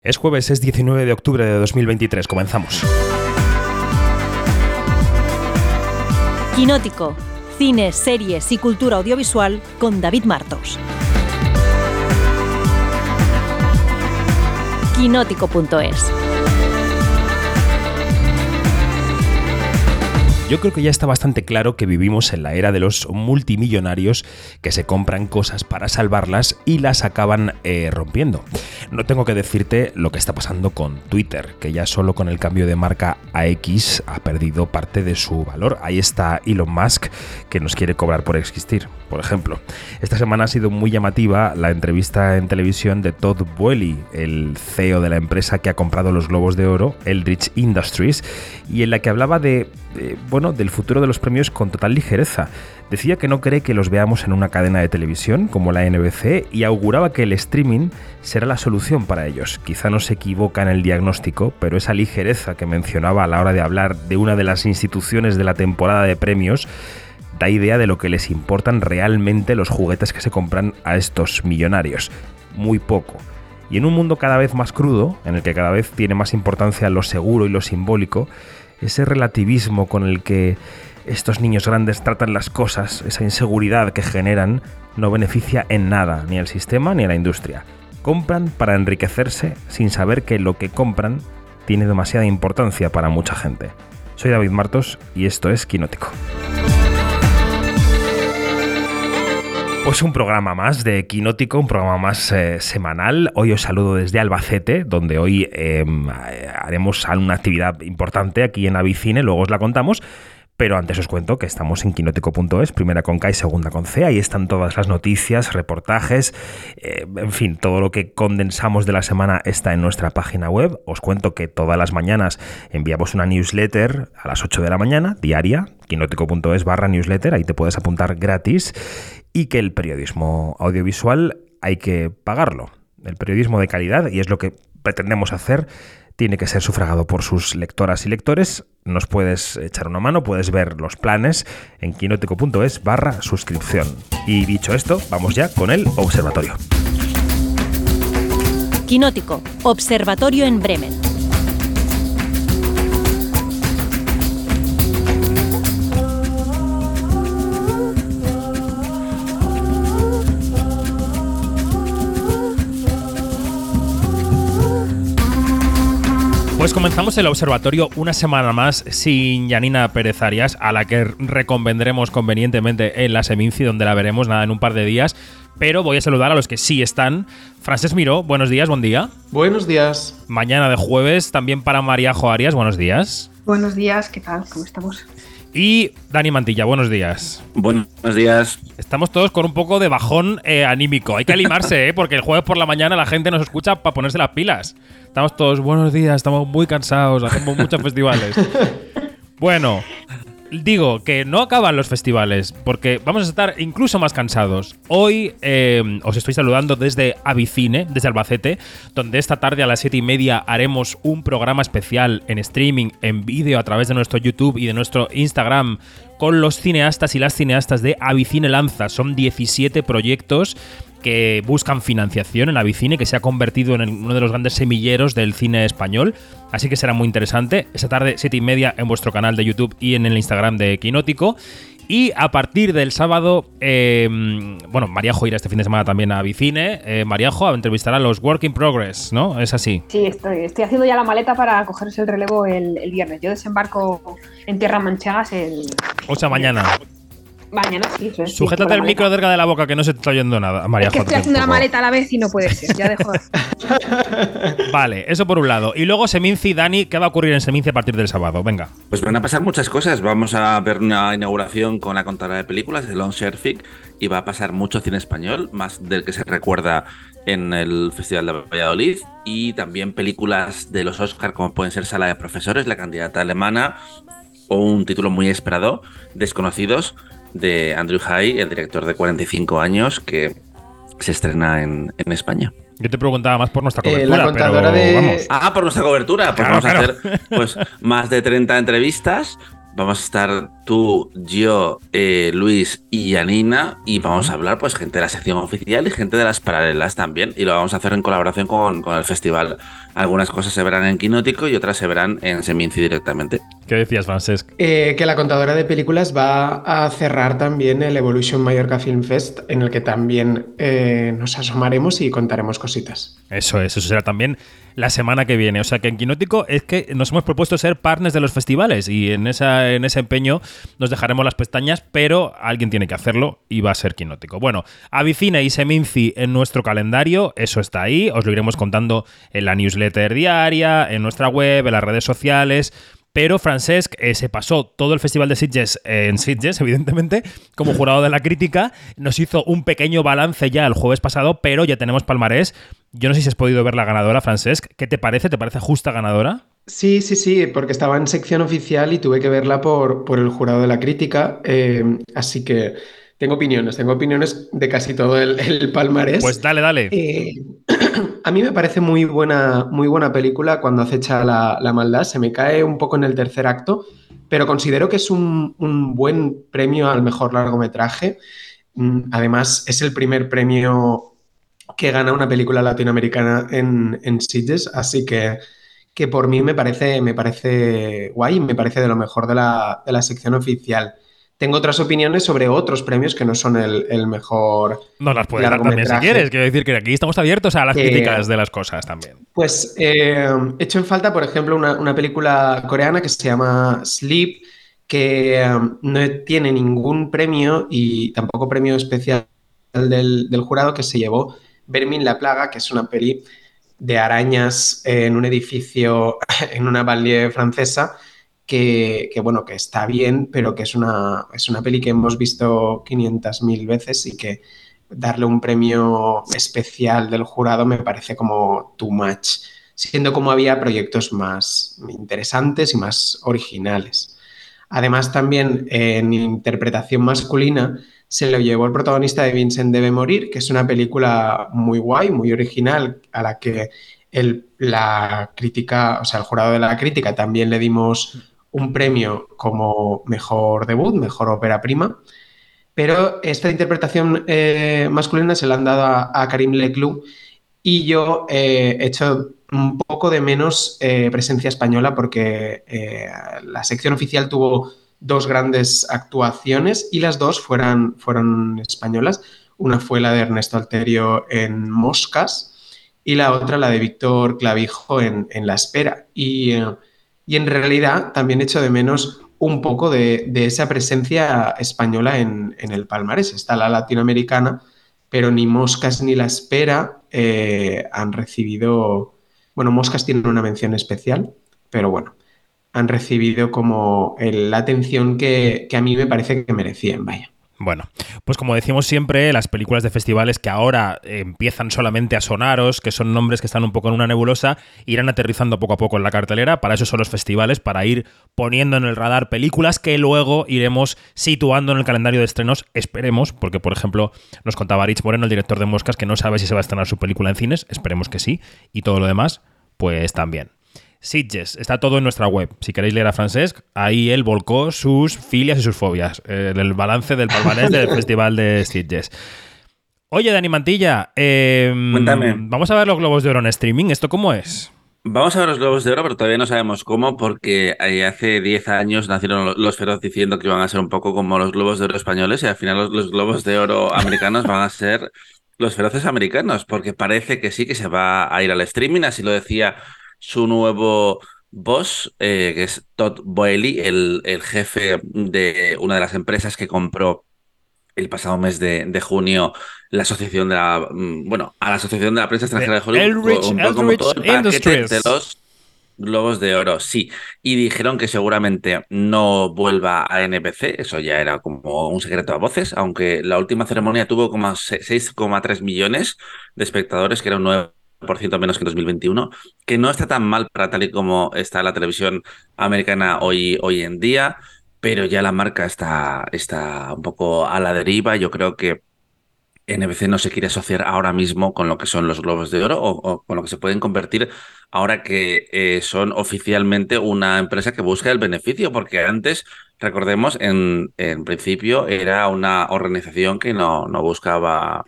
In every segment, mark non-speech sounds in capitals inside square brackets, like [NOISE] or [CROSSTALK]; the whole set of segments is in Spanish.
Es jueves, es 19 de octubre de 2023. Comenzamos. Quinótico. Cine, series y cultura audiovisual con David Martos. Quinótico.es Yo creo que ya está bastante claro que vivimos en la era de los multimillonarios que se compran cosas para salvarlas y las acaban eh, rompiendo. No tengo que decirte lo que está pasando con Twitter, que ya solo con el cambio de marca a X ha perdido parte de su valor. Ahí está Elon Musk que nos quiere cobrar por existir, por ejemplo. Esta semana ha sido muy llamativa la entrevista en televisión de Todd Boehly, el CEO de la empresa que ha comprado los globos de oro, Eldritch Industries, y en la que hablaba de bueno, del futuro de los premios con total ligereza. Decía que no cree que los veamos en una cadena de televisión como la NBC y auguraba que el streaming será la solución para ellos. Quizá no se equivoca en el diagnóstico, pero esa ligereza que mencionaba a la hora de hablar de una de las instituciones de la temporada de premios da idea de lo que les importan realmente los juguetes que se compran a estos millonarios. Muy poco. Y en un mundo cada vez más crudo, en el que cada vez tiene más importancia lo seguro y lo simbólico, ese relativismo con el que estos niños grandes tratan las cosas, esa inseguridad que generan, no beneficia en nada ni al sistema ni a la industria. Compran para enriquecerse sin saber que lo que compran tiene demasiada importancia para mucha gente. Soy David Martos y esto es Quinótico. Pues un programa más de Quinótico, un programa más eh, semanal. Hoy os saludo desde Albacete, donde hoy em, haremos una actividad importante aquí en Avicine, luego os la contamos. Pero antes os cuento que estamos en quinótico.es, primera con K y segunda con C. Ahí están todas las noticias, reportajes, eh, en fin, todo lo que condensamos de la semana está en nuestra página web. Os cuento que todas las mañanas enviamos una newsletter a las 8 de la mañana, diaria, quinótico.es barra newsletter, ahí te puedes apuntar gratis. Y que el periodismo audiovisual hay que pagarlo. El periodismo de calidad, y es lo que pretendemos hacer, tiene que ser sufragado por sus lectoras y lectores. Nos puedes echar una mano, puedes ver los planes en quinótico.es barra suscripción. Y dicho esto, vamos ya con el observatorio. Quinótico, observatorio en Bremen. Pues comenzamos el observatorio una semana más sin Yanina Pérez Arias, a la que reconvendremos convenientemente en la Seminci, donde la veremos nada en un par de días. Pero voy a saludar a los que sí están. Frances Miró, buenos días, buen día. Buenos días. Mañana de jueves, también para Mariajo Arias, buenos días. Buenos días, ¿qué tal? ¿Cómo estamos? Y Dani Mantilla, buenos días. Buenos días. Estamos todos con un poco de bajón eh, anímico. Hay que animarse, ¿eh? porque el jueves por la mañana la gente nos escucha para ponerse las pilas. Estamos todos, buenos días, estamos muy cansados, hacemos muchos festivales. [LAUGHS] Bueno, digo que no acaban los festivales, porque vamos a estar incluso más cansados. Hoy eh, os estoy saludando desde Avicine, desde Albacete, donde esta tarde a las 7 y media haremos un programa especial en streaming, en vídeo, a través de nuestro YouTube y de nuestro Instagram, con los cineastas y las cineastas de Avicine Lanza. Son 17 proyectos que buscan financiación en Avicine, que se ha convertido en uno de los grandes semilleros del cine español. Así que será muy interesante. Esta tarde, 7 y media, en vuestro canal de YouTube y en el Instagram de Quinótico. Y a partir del sábado, eh, bueno, Mariajo irá este fin de semana también a Vicine. Eh, Mariajo entrevistará a los Work in Progress, ¿no? ¿Es así? Sí, estoy, estoy haciendo ya la maleta para cogerse el relevo el, el viernes. Yo desembarco en Tierra Manchagas el... O sea, mañana. Mañana sí. sí Sujétate el micro cerca de la boca que no se te está oyendo nada, María es que estoy haciendo la maleta a la vez y no puede ser. Ya dejo. [LAUGHS] vale, eso por un lado. Y luego Seminci, Dani, ¿qué va a ocurrir en Seminci a partir del sábado? Venga. Pues van a pasar muchas cosas. Vamos a ver una inauguración con la contadora de películas de Lon Sherfic y va a pasar mucho cine español, más del que se recuerda en el Festival de Valladolid y también películas de los Oscar como pueden ser Sala de Profesores, La candidata alemana o un título muy esperado, Desconocidos, de Andrew High, el director de 45 años, que se estrena en, España. Yo te preguntaba más por nuestra eh, cobertura. Ah, por nuestra cobertura. Pues vamos a hacer pues, [LAUGHS] más de 30 entrevistas Vamos a estar tú, yo, eh, Luis y Yanina y vamos a hablar pues gente de la sección oficial y gente de las paralelas también y lo vamos a hacer en colaboración con, con el festival. Algunas cosas se verán en Quinótico y otras se verán en Seminci directamente. ¿Qué decías, Francesc? Eh, que la contadora de películas va a cerrar también el Evolution Mallorca Film Fest en el que también eh, nos asomaremos y contaremos cositas. Eso es, eso será también la semana que viene. O sea que en Quinótico es que nos hemos propuesto ser partners de los festivales y en, esa, en ese empeño nos dejaremos las pestañas, pero alguien tiene que hacerlo y va a ser Quinótico. Bueno, Avicina y Seminci en nuestro calendario, eso está ahí, os lo iremos contando en la newsletter diaria, en nuestra web, en las redes sociales. Pero Francesc eh, se pasó todo el Festival de Sitges eh, en Sitges, [LAUGHS] evidentemente, como jurado de la crítica. Nos hizo un pequeño balance ya el jueves pasado, pero ya tenemos palmarés. Yo no sé si has podido ver la ganadora, Francesc. ¿Qué te parece? ¿Te parece justa ganadora? Sí, sí, sí, porque estaba en sección oficial y tuve que verla por, por el jurado de la crítica. eh, así que tengo opiniones, tengo opiniones de casi todo el, el palmarés. Pues dale, dale. Eh, [CLEARS THROAT] a mí me parece muy buena, muy buena película cuando acecha la, la maldad. Se me cae un poco en el tercer acto, pero considero que es un, un buen premio al mejor largometraje. Mm, Además, es el primer premio que gana una película latinoamericana en, en Sitges, así que, que por mí me parece, me parece guay, me parece de lo mejor de la, de la sección oficial. Tengo otras opiniones sobre otros premios que no son el, el mejor. Nos las puedes dar también si quieres. Quiero decir que aquí estamos abiertos a las Que- críticas de las cosas también. Pues eh, he hecho en falta, por ejemplo, una, una película coreana que se llama Sleep, que eh, no tiene ningún premio y tampoco premio especial del, del jurado que se llevó Vermin la Plaga, que es una peli de arañas en un edificio [LAUGHS] en una banlieue francesa que, bueno, que está bien, pero que es una, es una peli que hemos visto 500.000 veces y que darle un premio especial del jurado me parece como too much, siendo como había proyectos más interesantes y más originales. Además, también en interpretación masculina se lo llevó el protagonista de Vincent debe morir, que es una película muy guay, muy original, a la que el, la crítica, o sea, el jurado de la crítica también le dimos un premio como mejor debut, mejor ópera prima. Pero esta interpretación eh, masculina se la han dado a, Karim Leclou y yo eh, he hecho un poco de menos eh, presencia española porque eh, la sección oficial tuvo dos grandes actuaciones y las dos fueron españolas. Una fue la de Ernesto Alterio en Moscas y la otra la de Víctor Clavijo en, en La Espera. Y, eh, y en realidad también echo de menos un poco de, esa presencia española en, el palmarés. Está la latinoamericana, pero ni Moscas ni La Espera eh, han recibido... Bueno, Moscas tiene una mención especial, pero bueno, han recibido como el, la atención que, que, a mí me parece que merecían, vaya. Bueno, pues como decimos siempre, las películas de festivales que ahora empiezan solamente a sonaros, que son nombres que están un poco en una nebulosa, irán aterrizando poco a poco en la cartelera. Para eso son los festivales, para ir poniendo en el radar películas que luego iremos situando en el calendario de estrenos, esperemos, porque por ejemplo nos contaba Rich Moreno, el director de Moscas, que no sabe si se va a estrenar su película en cines, esperemos que sí, y todo lo demás, pues también. Sitges, está todo en nuestra web. Si queréis leer a Francesc, ahí él volcó sus filias y sus fobias. Eh, el balance del palmarés del [LAUGHS] Festival de Sitges. Oye, Dani Mantilla, eh, Cuéntame. vamos a ver los globos de oro en streaming. ¿Esto cómo es? Vamos a ver los Globos de Oro, pero todavía no sabemos cómo, porque hace 10 años nacieron los Feroz diciendo que iban a ser un poco como los Globos de Oro españoles y al final los, los Globos de Oro americanos van a ser los Feroces americanos, porque parece que sí que se va a ir al streaming, así lo decía su nuevo boss, eh, que es Todd Boehly, el, el, jefe de una de las empresas que compró el pasado mes de, de, junio la asociación de la bueno a la asociación de la prensa extranjera de Hollywood Elrich, como todo el Industries. de los globos de oro sí y dijeron que seguramente no vuelva a NBC eso ya era como un secreto a voces aunque la última ceremonia tuvo como 6,3 millones de espectadores que era un 9 menos que en 2021, que no está tan mal para tal y como está la televisión americana hoy, hoy en día, pero ya la marca está, está un poco a la deriva. Yo creo que NBC no se quiere asociar ahora mismo con lo que son los Globos de Oro o, o con lo que se pueden convertir ahora que eh, son oficialmente una empresa que busca el beneficio, porque antes recordemos, en, en principio era una organización que no, no buscaba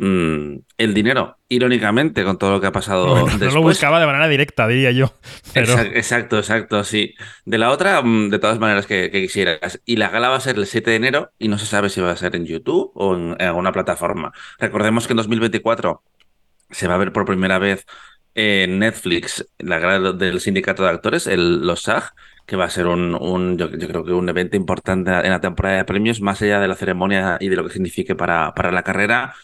mm, el dinero, irónicamente, con todo lo que ha pasado Bueno, después. no lo buscaba de manera directa, diría yo. Pero Exac- Exacto, exacto, sí. De la otra, mm, de todas maneras que, que quisieras. Y la gala va a ser el 7 de enero y no se sabe si va a ser en YouTube o en, en alguna plataforma. Recordemos que en 2024 se va a ver por primera vez en Netflix la gala del sindicato de actores, el, los SAG, que va a ser un, un- yo, yo creo que un evento importante en la temporada de premios, más allá de la ceremonia y de lo que signifique para, para la carrera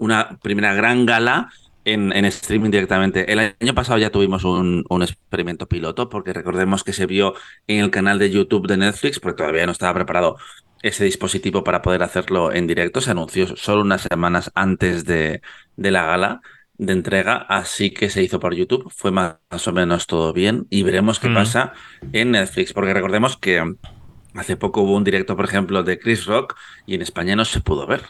una primera gran gala en, en streaming directamente. El año pasado ya tuvimos un, un experimento piloto, porque recordemos que se vio en el canal de YouTube de Netflix, porque todavía no estaba preparado ese dispositivo para poder hacerlo en directo. Se anunció solo unas semanas antes de, de la gala de entrega, así que se hizo por YouTube. Fue más, más o menos todo bien y veremos qué Mm. pasa en Netflix, porque recordemos que hace poco hubo un directo, por ejemplo, de Chris Rock y en España no se pudo ver.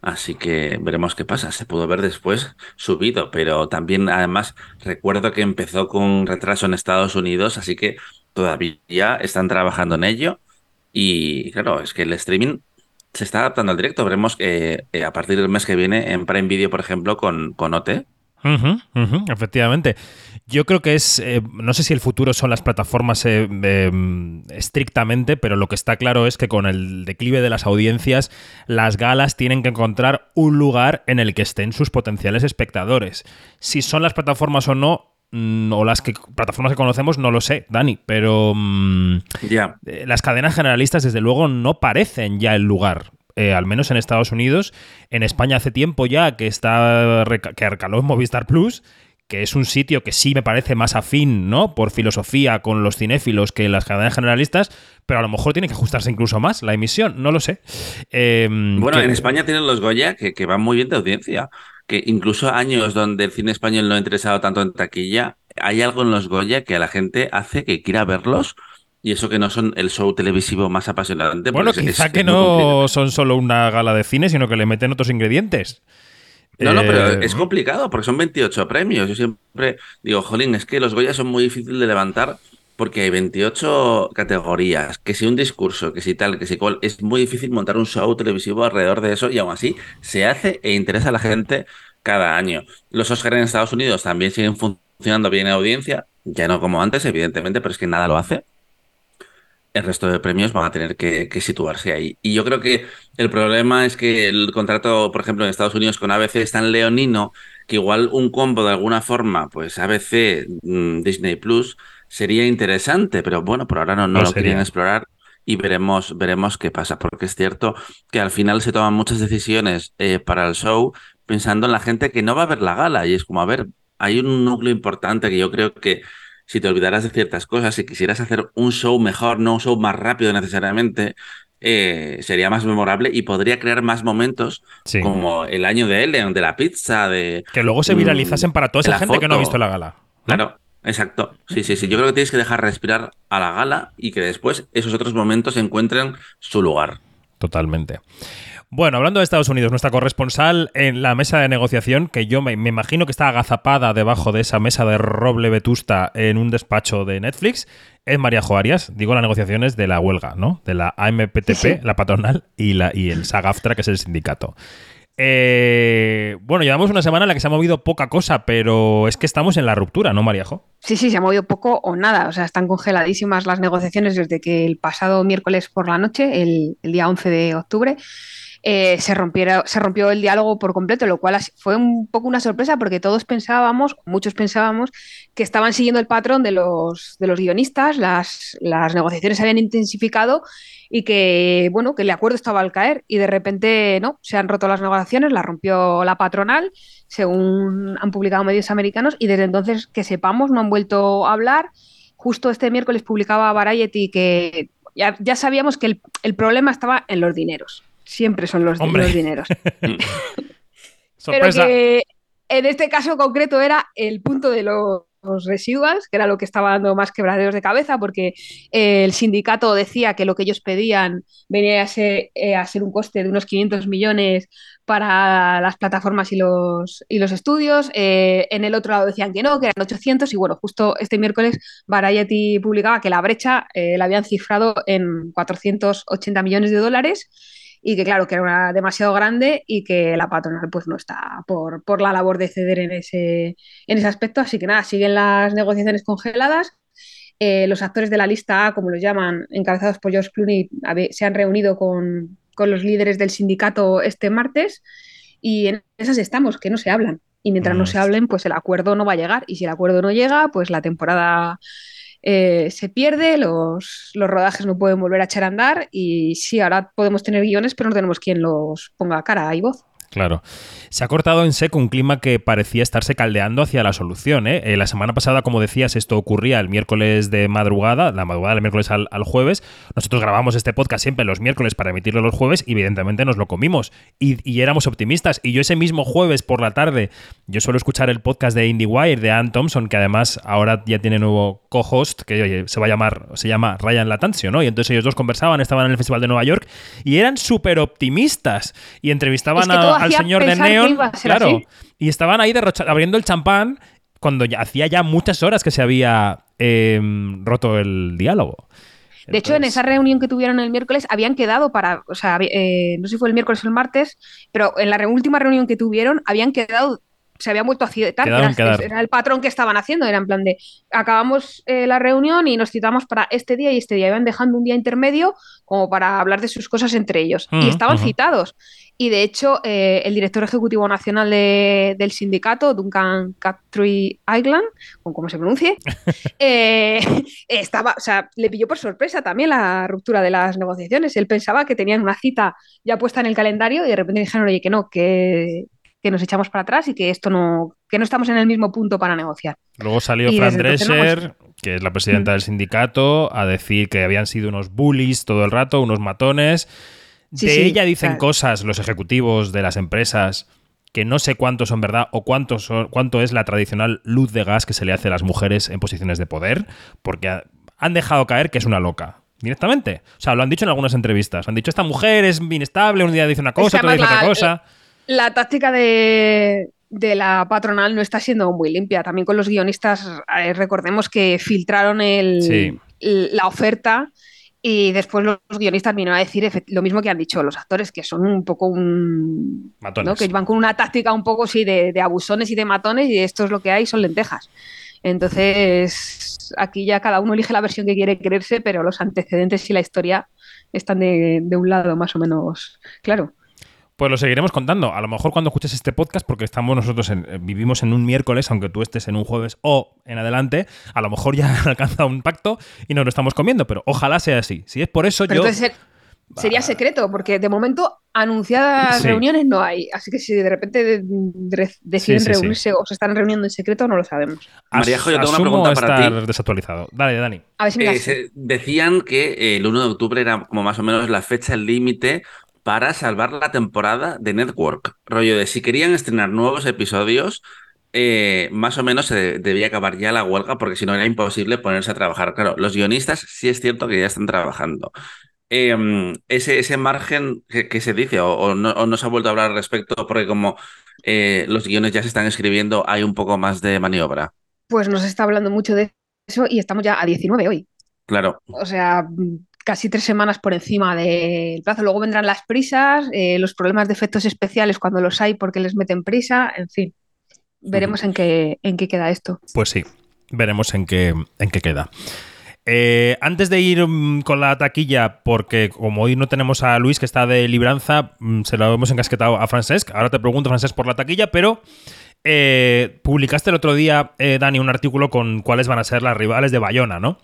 Así que veremos qué pasa. Se pudo ver después subido, pero también además recuerdo que empezó con retraso en Estados Unidos, así que todavía están trabajando en ello. Y claro, es que el streaming se está adaptando al directo. Veremos que eh, a partir del mes que viene en Prime Video, por ejemplo, con, con OT. Efectivamente. Yo creo que es, eh, no sé si el futuro son las plataformas eh, eh, estrictamente, pero lo que está claro es que con el declive de las audiencias, las galas tienen que encontrar un lugar en el que estén sus potenciales espectadores. Si son las plataformas o no, mm, o las que, plataformas que conocemos, no lo sé, Dani, pero mm, eh, las cadenas generalistas, desde luego, no parecen ya el lugar. eh, al menos en Estados Unidos. En España hace tiempo ya que está que recaló en Movistar Plus, que es un sitio que sí me parece más afín, ¿no? Por filosofía con los cinéfilos que las cadenas generalistas, pero a lo mejor tiene que ajustarse incluso más la emisión, no lo sé. Eh, Bueno, que- en España tienen los Goya que, que van muy bien de audiencia. Que incluso años donde el cine español no ha interesado tanto en taquilla, hay algo en los Goya que a la gente hace que quiera verlos. Y eso que no son el show televisivo más apasionante. Bueno, quizá es que no son solo una gala de cine, sino que le meten otros ingredientes. No, no, pero Eh, es complicado porque son 28 premios. Yo siempre digo, jolín, es que los Goya son muy difíciles de levantar porque hay 28 categorías, que si un discurso, que si tal, que si cual, es muy difícil montar un show televisivo alrededor de eso y aún así se hace e interesa a la gente cada año. Los Oscars en Estados Unidos también siguen funcionando bien en audiencia, ya no como antes, evidentemente, pero es que nada lo hace. El resto de premios van a tener que, que situarse ahí. Y yo creo que el problema es que el contrato, por ejemplo, en Estados Unidos con ABC es tan leonino que igual un combo de alguna forma, pues ABC, mm, Disney Plus, sería interesante, pero bueno, por ahora no, no No lo quieren explorar y veremos, veremos qué pasa, porque es cierto que al final se toman muchas decisiones eh, para el show pensando en la gente que no va a ver la gala y es como, a ver, hay un núcleo importante que yo creo que si te olvidaras de ciertas cosas, si quisieras hacer un show mejor, no un show más rápido necesariamente, eh, sería más memorable y podría crear más momentos sí. como el año de Ellen, de la pizza, de... Que luego se Mm, viralizasen para toda esa gente que no ha visto la gala. ¿no? Claro, exacto. Sí, sí, sí. Yo creo que tienes que dejar respirar a la gala y que después esos otros momentos encuentren su lugar. Totalmente. Bueno, hablando de Estados Unidos, nuestra corresponsal en la mesa de negociación, que yo me, me imagino que está agazapada debajo de esa mesa de roble vetusta en un despacho de Netflix, es María Joarias. Digo las negociaciones de la huelga, ¿no? De la AMPTP, Sí, la patronal, y, la, y el SAG-AFTRA, que es el sindicato. Eh, bueno, llevamos una semana en la que se ha movido poca cosa, pero es que estamos en la ruptura, ¿no, Mariajo? Sí, sí, se ha movido poco o nada. O sea, están congeladísimas las negociaciones desde que el pasado miércoles por la noche, el, el día 11 de octubre, eh, se, rompiera, se rompió el diálogo por completo, lo cual fue un poco una sorpresa porque todos pensábamos, muchos pensábamos, que estaban siguiendo el patrón de los, de los guionistas, las, las negociaciones se habían intensificado y que, bueno, que el acuerdo estaba al caer y de repente, no, se han roto las negociaciones, las rompió la patronal, según han publicado medios americanos, y desde entonces, que sepamos, no han vuelto a hablar. Justo este miércoles publicaba Variety que ya, ya sabíamos que el, el problema estaba en los dineros. Siempre son los, los dineros. [LAUGHS] Pero que en este caso concreto era el punto de los residuals, que era lo que estaba dando más quebraderos de cabeza, porque eh, el sindicato decía que lo que ellos pedían venía a ser, eh, a ser un coste de unos 500 millones para las plataformas y los, y los estudios. Eh, en el otro lado decían que no, que eran 800. Y bueno, justo este miércoles Variety publicaba que la brecha la habían cifrado en 480 millones de dólares y que claro, que era demasiado grande y que la patronal pues no está por, por la labor de ceder en ese, en ese aspecto. Así que nada, siguen las negociaciones congeladas. Eh, los actores de la lista A, como los llaman, encabezados por George Clooney, se han reunido con, con los líderes del sindicato este martes y en esas estamos, que no se hablan. Y mientras no se hablen, pues el acuerdo no va a llegar. Y si el acuerdo no llega, pues la temporada eh, se pierde, los, los, rodajes no pueden volver a echar a andar y sí, ahora podemos tener guiones, pero no tenemos quien los ponga cara y voz. Claro. Se ha cortado en seco un clima que parecía estarse caldeando hacia la solución. ¿eh? Eh, la semana pasada, como decías, esto ocurría el miércoles de madrugada, la madrugada del miércoles al, jueves. Nosotros grabamos este podcast siempre los miércoles para emitirlo los jueves y evidentemente nos lo comimos. Y, éramos optimistas. Y yo ese mismo jueves por la tarde, yo suelo escuchar el podcast de IndieWire de Ann Thompson, que además ahora ya tiene nuevo co-host, que se va a llamar, se llama Ryan Latancio, ¿no? Y entonces ellos dos conversaban, estaban en el Festival de Nueva York y eran súper optimistas. Y entrevistaban a al señor de Neon. Claro. Y estaban ahí abriendo el champán cuando ya, hacía ya muchas horas que se había em, roto el diálogo. De hecho, en esa reunión que tuvieron el miércoles habían quedado para, o sea, eh, no sé si fue el miércoles o el martes, pero en la última reunión que tuvieron habían quedado se habían vuelto a citar, era, era, el patrón que estaban haciendo, era en plan de, acabamos eh, la reunión y nos citamos para este día y este día, iban dejando un día intermedio como para hablar de sus cosas entre ellos. y mm, estaban citados. Y de hecho, eh, el director ejecutivo nacional del sindicato, Duncan Captree Island, o como se pronuncie, [LAUGHS] eh, estaba, o sea, le pilló por sorpresa también la ruptura de las negociaciones. Él pensaba que tenían una cita ya puesta en el calendario y de repente dijeron, oye, que no, que que nos echamos para atrás y que esto no, que no estamos en el mismo punto para negociar. Luego salió Fran Drescher, que es la presidenta del sindicato, a decir que habían sido unos bullies todo el rato, unos matones. De ella dicen cosas los ejecutivos de las empresas que no sé cuántos son verdad o cuánto, son, cuánto es la tradicional luz de gas que se le hace a las mujeres en posiciones de poder, porque han dejado caer que es una loca directamente. O sea, lo han dicho en algunas entrevistas. Han dicho, esta mujer es inestable, un día dice una cosa, otro día dice otra cosa la táctica de, la patronal no está siendo muy limpia. También con los guionistas, eh, recordemos que filtraron la oferta y después los guionistas vinieron a decir lo mismo que han dicho los actores, que son un poco un... Matones. Que van con una táctica un poco sí, de, de, abusones y de matones y esto es lo que hay, son lentejas. Entonces, aquí ya cada uno elige la versión que quiere creerse, pero los antecedentes y la historia están de, de un lado más o menos claro. Pues lo seguiremos contando. A lo mejor cuando escuches este podcast, porque estamos nosotros en, eh, vivimos en un miércoles, aunque tú estés en un jueves o en adelante, a lo mejor ya [LAUGHS] han alcanzado un pacto y nos lo estamos comiendo, pero ojalá sea así. Si es por eso, yo. sería secreto, porque de momento anunciadas reuniones no hay. Así que si de repente deciden reunirse o se están reuniendo en secreto, no lo sabemos. María, yo tengo una pregunta para ti. desactualizado. Dale, Dani. A ver si me eh, decían que el 1 de octubre era como más o menos la fecha límite para salvar la temporada de Network. Rollo de si querían estrenar nuevos episodios, eh, más o menos se debía acabar ya la huelga porque si no era imposible ponerse a trabajar. Claro, los guionistas sí es cierto que ya están trabajando. Em, ese, ese margen que, se dice o, no, se ha vuelto a hablar al respecto porque como eh, los guiones ya se están escribiendo hay un poco más de maniobra. Pues no se está hablando mucho de eso y estamos ya a 19 hoy. Claro. O sea, casi tres semanas por encima del plazo. Luego vendrán las prisas, eh, los problemas de efectos especiales cuando los hay porque les meten prisa, en fin. Veremos en, qué, en qué queda esto. Pues sí, veremos en qué, en qué queda. Eh, antes de ir mm, con la taquilla, porque como hoy no tenemos a Luis que está de libranza, mm, se lo hemos encasquetado a Francesc. Ahora te pregunto, Francesc, por la taquilla, pero eh, publicaste el otro día, Dani, un artículo con cuáles van a ser las rivales de Bayona, ¿no?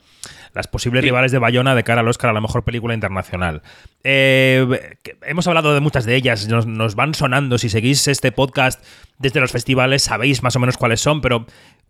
las posibles rivales de Bayona de cara al Oscar a la mejor película internacional. Eh, hemos hablado de muchas de ellas, nos, van sonando. Si seguís este podcast desde los festivales, sabéis más o menos cuáles son, pero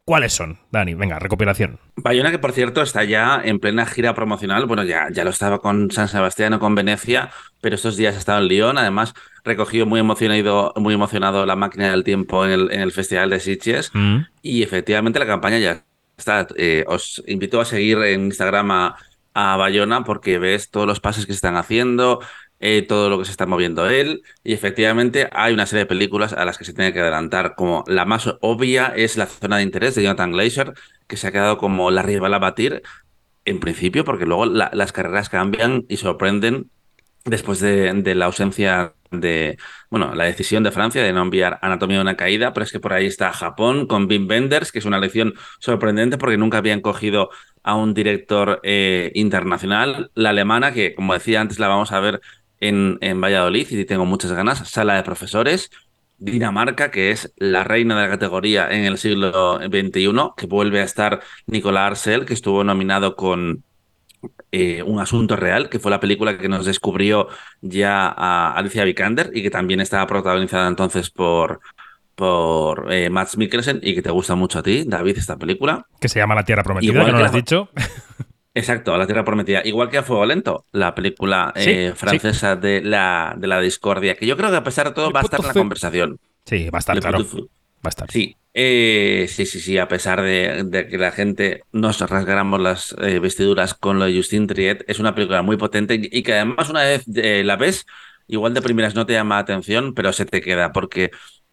¿Cuáles son, Dani? Venga, recopilación. Bayona, que por cierto está ya en plena gira promocional. Bueno, ya, ya lo estaba con San Sebastián o con Venecia, pero estos días ha estado en Lyon. Además, recogió muy emocionado, muy emocionado la máquina del tiempo en el, en el Festival de Sitges. Mm. Y efectivamente la campaña ya está. Eh, os invito a seguir en Instagram a, a Bayona porque ves todos los pases que se están haciendo, eh, todo lo que se está moviendo él. Y efectivamente hay una serie de películas a las que se tiene que adelantar. Como la más obvia es La zona de interés de Jonathan Glazer, que se ha quedado como la rival a batir en principio, porque luego las carreras cambian y sorprenden después de, de, la ausencia de, bueno, la decisión de Francia de no enviar Anatomía de una caída, pero es que por ahí está Japón con Wim Wenders, que es una lección sorprendente porque nunca habían cogido a un director eh, internacional. La alemana, que como decía antes, la vamos a ver en, en Valladolid y tengo muchas ganas, Sala de Profesores. Dinamarca, que es la reina de la categoría en el siglo XXI, que vuelve a estar Nicolás Arcel, que estuvo nominado con eh, Un Asunto Real, que fue la película que nos descubrió ya a Alicia Vikander y que también estaba protagonizada entonces por, por eh, Max Mikkelsen y que te gusta mucho a ti, David, esta película. Que se llama La Tierra Prometida, que no lo has dicho. [LAUGHS] Exacto, La Tierra Prometida. Igual que A Fuego Lento, la película eh, francesa de, la, de la discordia, que yo creo que a pesar de todo va a estar en la conversación. Sí, va a estar, claro. Va a estar. Sí, eh, sí, sí, sí, a pesar de, que la gente nos rasgáramos las eh, vestiduras con lo de Justin Triet, es una película muy potente y que además una vez la ves, igual de primeras no te llama la atención, pero se te queda porque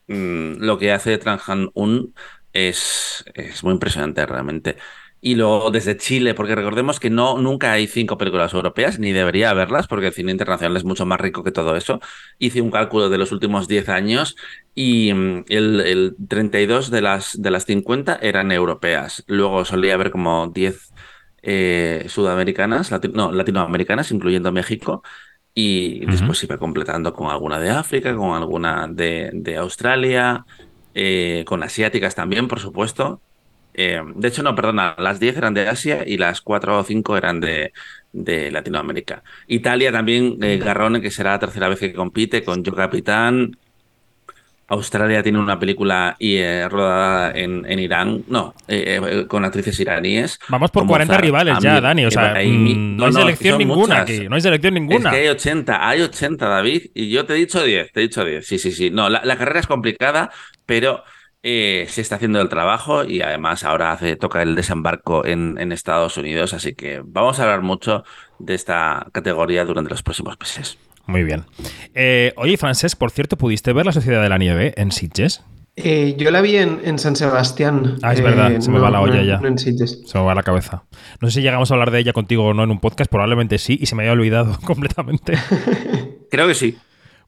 mm, lo que hace Tranjan Un es, es muy impresionante realmente y luego desde Chile, porque recordemos que no, nunca hay cinco películas europeas, ni debería haberlas, porque el cine internacional es mucho más rico que todo eso. Hice un cálculo de los últimos 10 años y mm, el, el 32 de las, de las 50 eran europeas. Luego solía haber como 10 eh, sudamericanas, no, latinoamericanas, incluyendo México. Y después iba completando con alguna de África, con alguna de, de Australia, eh, con asiáticas también, por supuesto. Eh, de hecho, no, perdona, las 10 eran de Asia y las 4 o 5 eran de, de Latinoamérica. Italia también, eh, Garrone, que será la tercera vez que compite con Yo Capitán. Australia tiene una película y, eh, rodada en, en, Irán, no, con actrices iraníes. Vamos por 40 rivales ya, Dani. O sea, mm, no, hay selección ninguna aquí. No hay selección ninguna. Es que hay 80, hay 80, David, y yo te he dicho 10, te he dicho 10. Sí, sí, sí. No, la carrera es complicada, pero eh, se está haciendo el trabajo y además ahora hace, toca el desembarco en, en, Estados Unidos, así que vamos a hablar mucho de esta categoría durante los próximos meses. Muy bien. Eh, oye, Francés, por cierto, ¿pudiste ver la Sociedad de la Nieve en Sitges? Eh, yo la vi en, San Sebastián. Ah, es verdad, se me va la olla ya. Se me va la cabeza. No sé si llegamos a hablar de ella contigo o no en un podcast, probablemente sí, y se me había olvidado [LAUGHS] completamente. [LAUGHS] Creo que sí.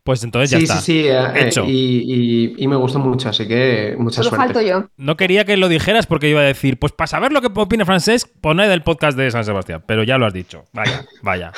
Pues entonces ya está. Sí, sí, eh, Hecho. Y, y, me gustó mucho, así que mucha Solo suerte. falto yo. No quería que lo dijeras porque iba a decir, pues para saber lo que opina Francés, poned el podcast de San Sebastián. Pero ya lo has dicho. Vaya, vaya.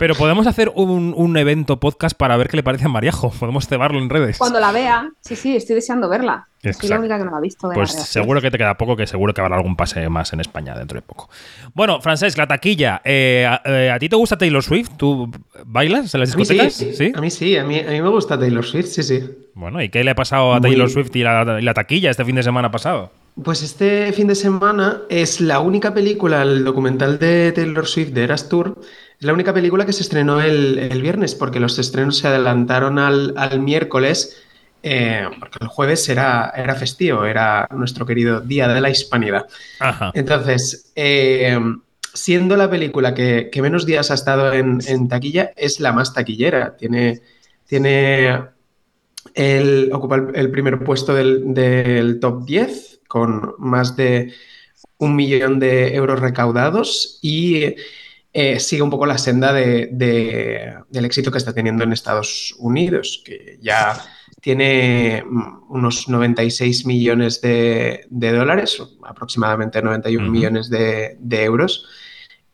Pero podemos hacer un, evento podcast para ver qué le parece a Mariajo. [LAUGHS] Podemos cebarlo en redes. Cuando la vea, sí, sí, estoy deseando verla. Soy la única que no la ha visto. pues seguro que te queda poco, que seguro que habrá algún pase más en España dentro de poco. Bueno, Francesc, la taquilla. Eh, eh, a, ti te gusta Taylor Swift? ¿Tú bailas en las discotecas? sí, A mí sí, a mí, a mí me gusta Taylor Swift, sí, sí. Bueno, ¿y qué le ha pasado a Taylor Swift y la, y la taquilla este fin de semana pasado? Pues este fin de semana es la única película, el documental de Taylor Swift de Eras Tour, es la única película que se estrenó el, viernes, porque los estrenos se adelantaron al, miércoles, eh, porque el jueves era, era festivo, era nuestro querido Día de la Hispanidad. Entonces, eh, siendo la película que, menos días ha estado en, taquilla, es la más taquillera. Tiene, tiene el, ocupa el, primer puesto del, del, top 10 con más de un millón de euros recaudados y eh, sigue un poco la senda de, del éxito que está teniendo en Estados Unidos, que ya tiene mm, unos 96 millones de, dólares, aproximadamente 91 millones de, euros,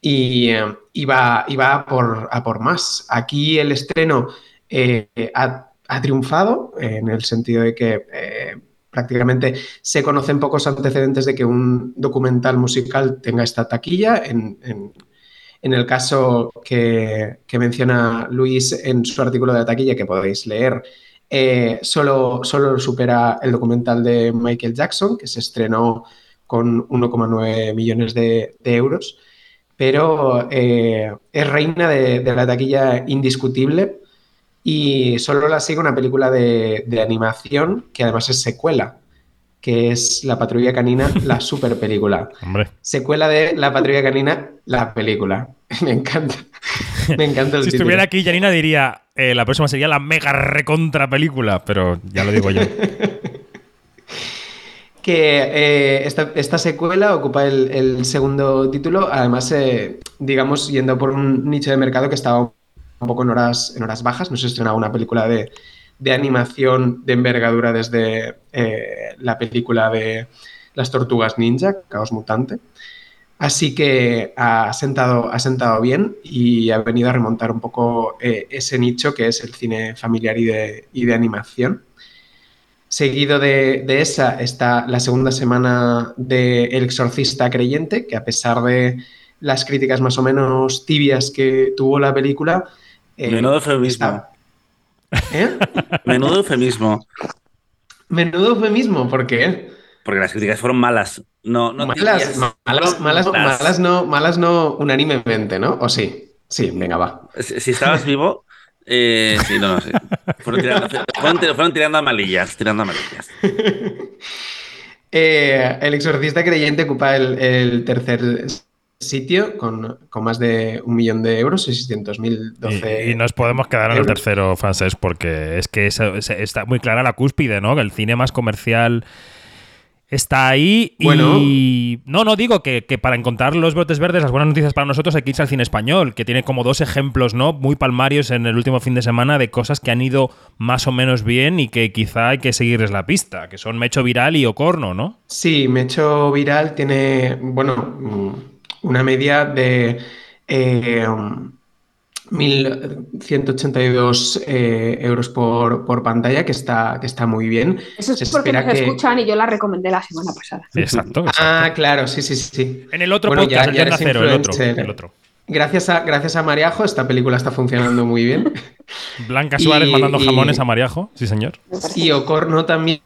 y, va, a, por, a por más. Aquí el estreno eh, ha, triunfado en el sentido de que eh, prácticamente se conocen pocos antecedentes de que un documental musical tenga esta taquilla. En el caso que, menciona Luis en su artículo de la taquilla, que podéis leer, eh, solo, solo supera el documental de Michael Jackson, que se estrenó con 1,9 millones de, euros, pero eh, es reina de, la taquilla indiscutible y solo la sigue una película de, animación que además es secuela que es La Patrulla Canina, la [LAUGHS] super película. Hombre. Secuela de La Patrulla Canina, la película. [LAUGHS] Me encanta. Me encanta el Si título. estuviera aquí, Janina diría, eh, la próxima sería la mega recontra película, pero ya lo digo yo. [LAUGHS] que eh, esta, esta secuela ocupa el, el segundo título, además, eh, digamos, yendo por un nicho de mercado que estaba poco en horas, en horas bajas. No se estrenaba una película de, de animación de envergadura desde eh, la película de Las Tortugas Ninja, Caos Mutante. Así que ha sentado, ha sentado bien y ha venido a remontar un poco eh, ese nicho que es el cine familiar y de, y de animación. Seguido de, esa está la segunda semana de El Exorcista Creyente, que a pesar de las críticas más o menos tibias que tuvo la película... Eh, Menudo eufemismo. ¿Eh? Menudo eufemismo. Menudo eufemismo, ¿por qué? Porque las críticas fueron malas. No, no malas, malas, malas, malas, no, malas no unánimemente, ¿no? ¿O sí? Sí, venga, va. Si, si estabas vivo, eh, sí, no, no sé. Fueron tirando, fueron, fueron tirando amalillas, tirando amalillas. [LAUGHS] eh, el exorcista creyente ocupa el, el tercer sitio con, con, más de un millón de euros, 600.012. Y, y, nos podemos quedar en el tercero, Frances, porque es que está muy clara la cúspide, ¿no? Que el cine más comercial está ahí bueno. y... No, no, digo que, que, para encontrar los brotes verdes, las buenas noticias para nosotros hay que irse al cine español, que tiene como dos ejemplos, ¿no? Muy palmarios en el último fin de semana de cosas que han ido más o menos bien y que quizá hay que seguirles la pista, que son Mecho Viral y Ocorno, ¿no? Sí, Mecho Viral tiene, bueno, una media de... Eh, 1.182 eh, euros por, por, pantalla, que está, que está muy bien. Eso es se porque nos que... escuchan y yo la recomendé la semana pasada. Exacto. exacto. Ah, claro, sí, sí, sí. En el otro bueno, podcast, ya, ya el Cero, el otro, el otro. Gracias a, gracias a Mariajo, esta película está funcionando muy bien. [LAUGHS] Blanca Suárez y, mandando jamones a Mariajo, sí señor. Y Ocorno también,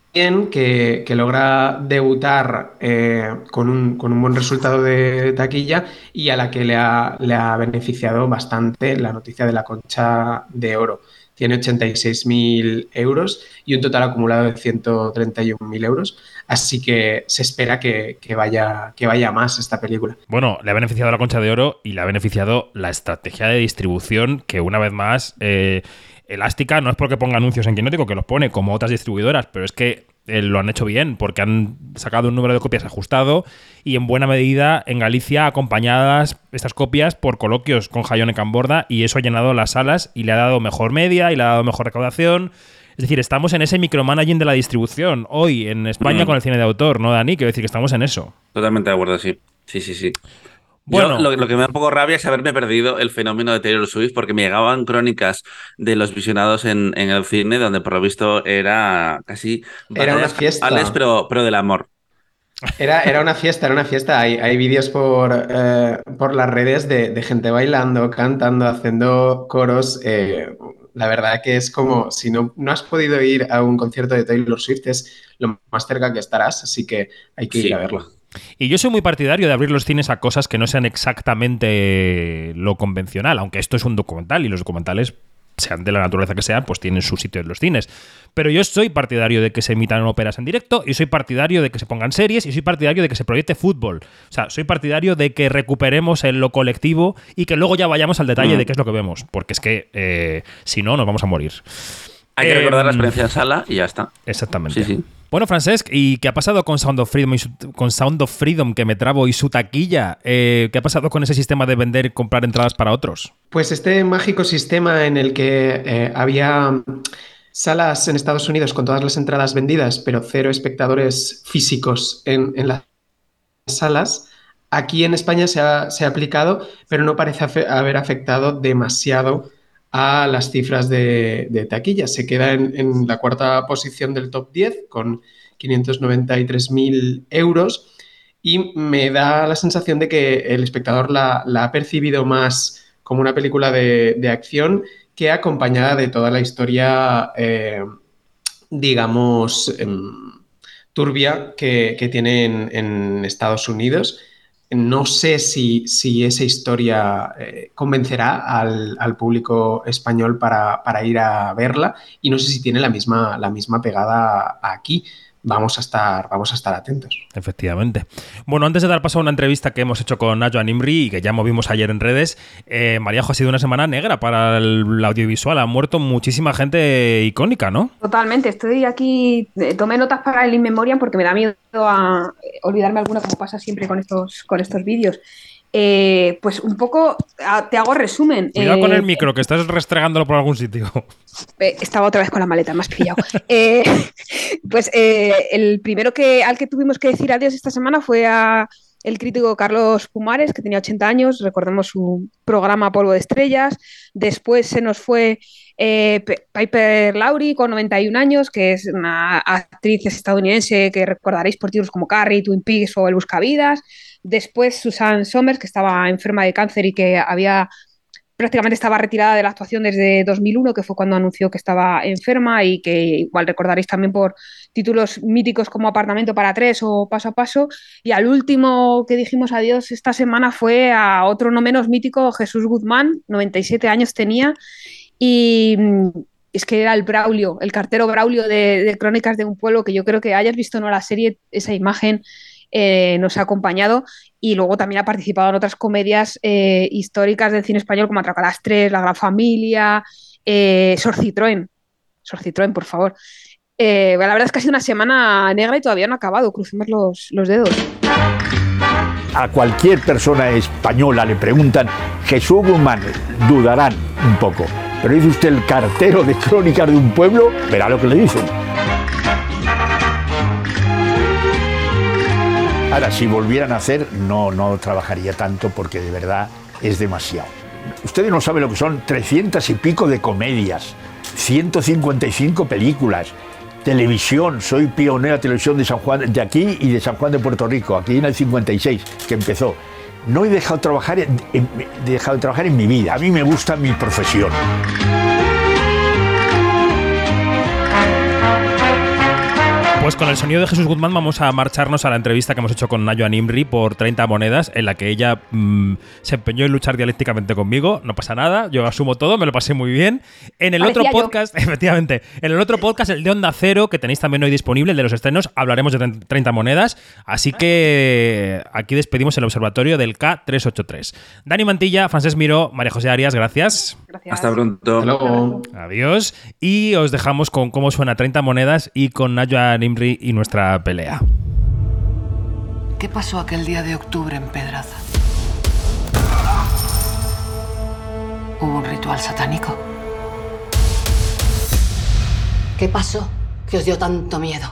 que, que logra debutar eh, con, un, con, un, buen resultado de taquilla y a la que le ha, le ha beneficiado bastante la noticia de la concha de oro. Tiene 86.000 euros y un total acumulado de 131.000 euros. Así que se espera que, que, vaya, que vaya más esta película. Bueno, le ha beneficiado la Concha de Oro y le ha beneficiado la estrategia de distribución que una vez más... Eh, Elástica no es porque ponga anuncios en Quinótico, que los pone como otras distribuidoras, pero es que eh, lo han hecho bien, porque han sacado un número de copias ajustado y en buena medida en Galicia acompañadas estas copias por coloquios con Jayone Camborda y eso ha llenado las salas y le ha dado mejor media y le ha dado mejor recaudación. Es decir, estamos en ese micromanaging de la distribución hoy en España mm. con el cine de autor, ¿no, Dani? Quiero decir que estamos en eso. Totalmente de acuerdo, sí. Sí, sí, sí. Bueno, Yo, lo, lo, que me da un poco rabia es haberme perdido el fenómeno de Taylor Swift porque me llegaban crónicas de los visionados en, en el cine donde por lo visto era casi era una fiesta pero, pero del amor era, era, una fiesta, era una fiesta. Hay, hay vídeos por, eh, por las redes de, de, gente bailando, cantando, haciendo coros. Eh, la verdad que es como si no, no has podido ir a un concierto de Taylor Swift, es lo más cerca que estarás, así que hay que sí. ir a verlo. Y yo soy muy partidario de abrir los cines a cosas que no sean exactamente lo convencional, aunque esto es un documental y los documentales, sean de la naturaleza que sean, pues tienen su sitio en los cines. Pero yo soy partidario de que se emitan óperas en directo, y soy partidario de que se pongan series, y soy partidario de que se proyecte fútbol. O sea, soy partidario de que recuperemos en lo colectivo y que luego ya vayamos al detalle mm. de qué es lo que vemos, porque es que eh, si no, nos vamos a morir. Hay que eh, recordar la experiencia en sala y ya está. Exactamente. Sí, sí. Bueno, Francesc, ¿y qué ha pasado con Sound of Freedom, y su, con Sound of Freedom que me trabo y su taquilla? Eh, ¿Qué ha pasado con ese sistema de vender y comprar entradas para otros? Pues este mágico sistema en el que eh, había salas en Estados Unidos con todas las entradas vendidas, pero cero espectadores físicos en, en las salas, aquí en España se ha, se ha aplicado, pero no parece haber afectado demasiado a las cifras de, taquilla. Se queda en, la cuarta posición del top 10 con 593.000 euros y me da la sensación de que el espectador la, ha percibido más como una película de, acción que acompañada de toda la historia, eh, digamos, eh, turbia que, tiene en, en Estados Unidos no sé si, si esa historia eh, convencerá al, al, público español para, para, ir a verla y no sé si tiene la misma, la misma pegada aquí, vamos a estar, vamos a estar atentos. Efectivamente. Bueno, antes de dar paso a una entrevista que hemos hecho con Nayo Animri y que ya movimos ayer en redes, eh, Maríajo ha sido una semana negra para el audiovisual. Ha muerto muchísima gente icónica, ¿no? Totalmente. Estoy aquí, eh, tomé notas para el In Memoriam porque me da miedo a olvidarme alguna, como pasa siempre con estos, con estos vídeos. Eh, pues un poco te hago resumen. Cuidado con Eh, el micro, que estás restregándolo por algún sitio. [LAUGHS] eh, estaba otra vez con la maleta, me has pillado. [LAUGHS] Eh, pues eh, el primero que, al que tuvimos que decir adiós esta semana fue a el crítico Carlos Pumares, que tenía 80 años, recordemos su programa Polvo de Estrellas. Después se nos fue eh, Pe- Piper Laurie, con 91 años, que es una actriz estadounidense que recordaréis por títulos como Carrie, Twin Peaks o El Buscavidas. Después Susan Somers, que estaba enferma de cáncer y que había prácticamente estaba retirada de la actuación desde 2001, que fue cuando anunció que estaba enferma y que igual recordaréis también por títulos míticos como Apartamento para tres o Paso a Paso. Y al último que dijimos adiós esta semana fue a otro no menos mítico, Jesús Guzmán, 97 años tenía, y mm, es que era el Braulio, el cartero Braulio de, Crónicas de un Pueblo, que yo creo que hayas visto no la serie, esa imagen eh, nos ha acompañado y luego también ha participado en otras comedias eh, históricas del cine español como Atracalastres, La Gran Familia, eh, Sor Citroën. Sor Citroën, por favor. Eh, la verdad es que ha sido una semana negra y todavía no ha acabado. Crucemos los, los dedos. A cualquier persona española le preguntan Jesús Guzmán, dudarán un poco. Pero dice usted el cartero de crónicas de un pueblo, verá lo que le dicen. Ahora, si volvieran a hacer, no, no trabajaría tanto porque de verdad es demasiado. Ustedes no saben lo que son 300 y pico de comedias, 155 películas, televisión, soy pionero de televisión de San Juan, de aquí y de San Juan de Puerto Rico, aquí en el 56, que empezó. No he dejado de trabajar he dejado de trabajar en mi vida. A mí me gusta mi profesión. Pues con el sonido de Jesús Guzmán vamos a marcharnos a la entrevista que hemos hecho con Nayo Animri por 30 monedas, en la que ella mm, se empeñó en luchar dialécticamente conmigo. No pasa nada, yo asumo todo, me lo pasé muy bien. En el Parecía otro yo. podcast, [LAUGHS] efectivamente, en el otro podcast, el de Onda Cero, que tenéis también hoy disponible, el de los estrenos, hablaremos de 30 monedas. Así que aquí despedimos el observatorio del K383. Dani Mantilla, Francés Miró, María José Arias, gracias. Gracias. Hasta pronto. Hasta luego. Adiós. Y os dejamos con cómo suena 30 monedas y con Naya Y nuestra pelea. ¿Qué pasó aquel día de octubre en Pedraza? ¿Hubo un ritual satánico? ¿Qué pasó? Que os dio tanto miedo.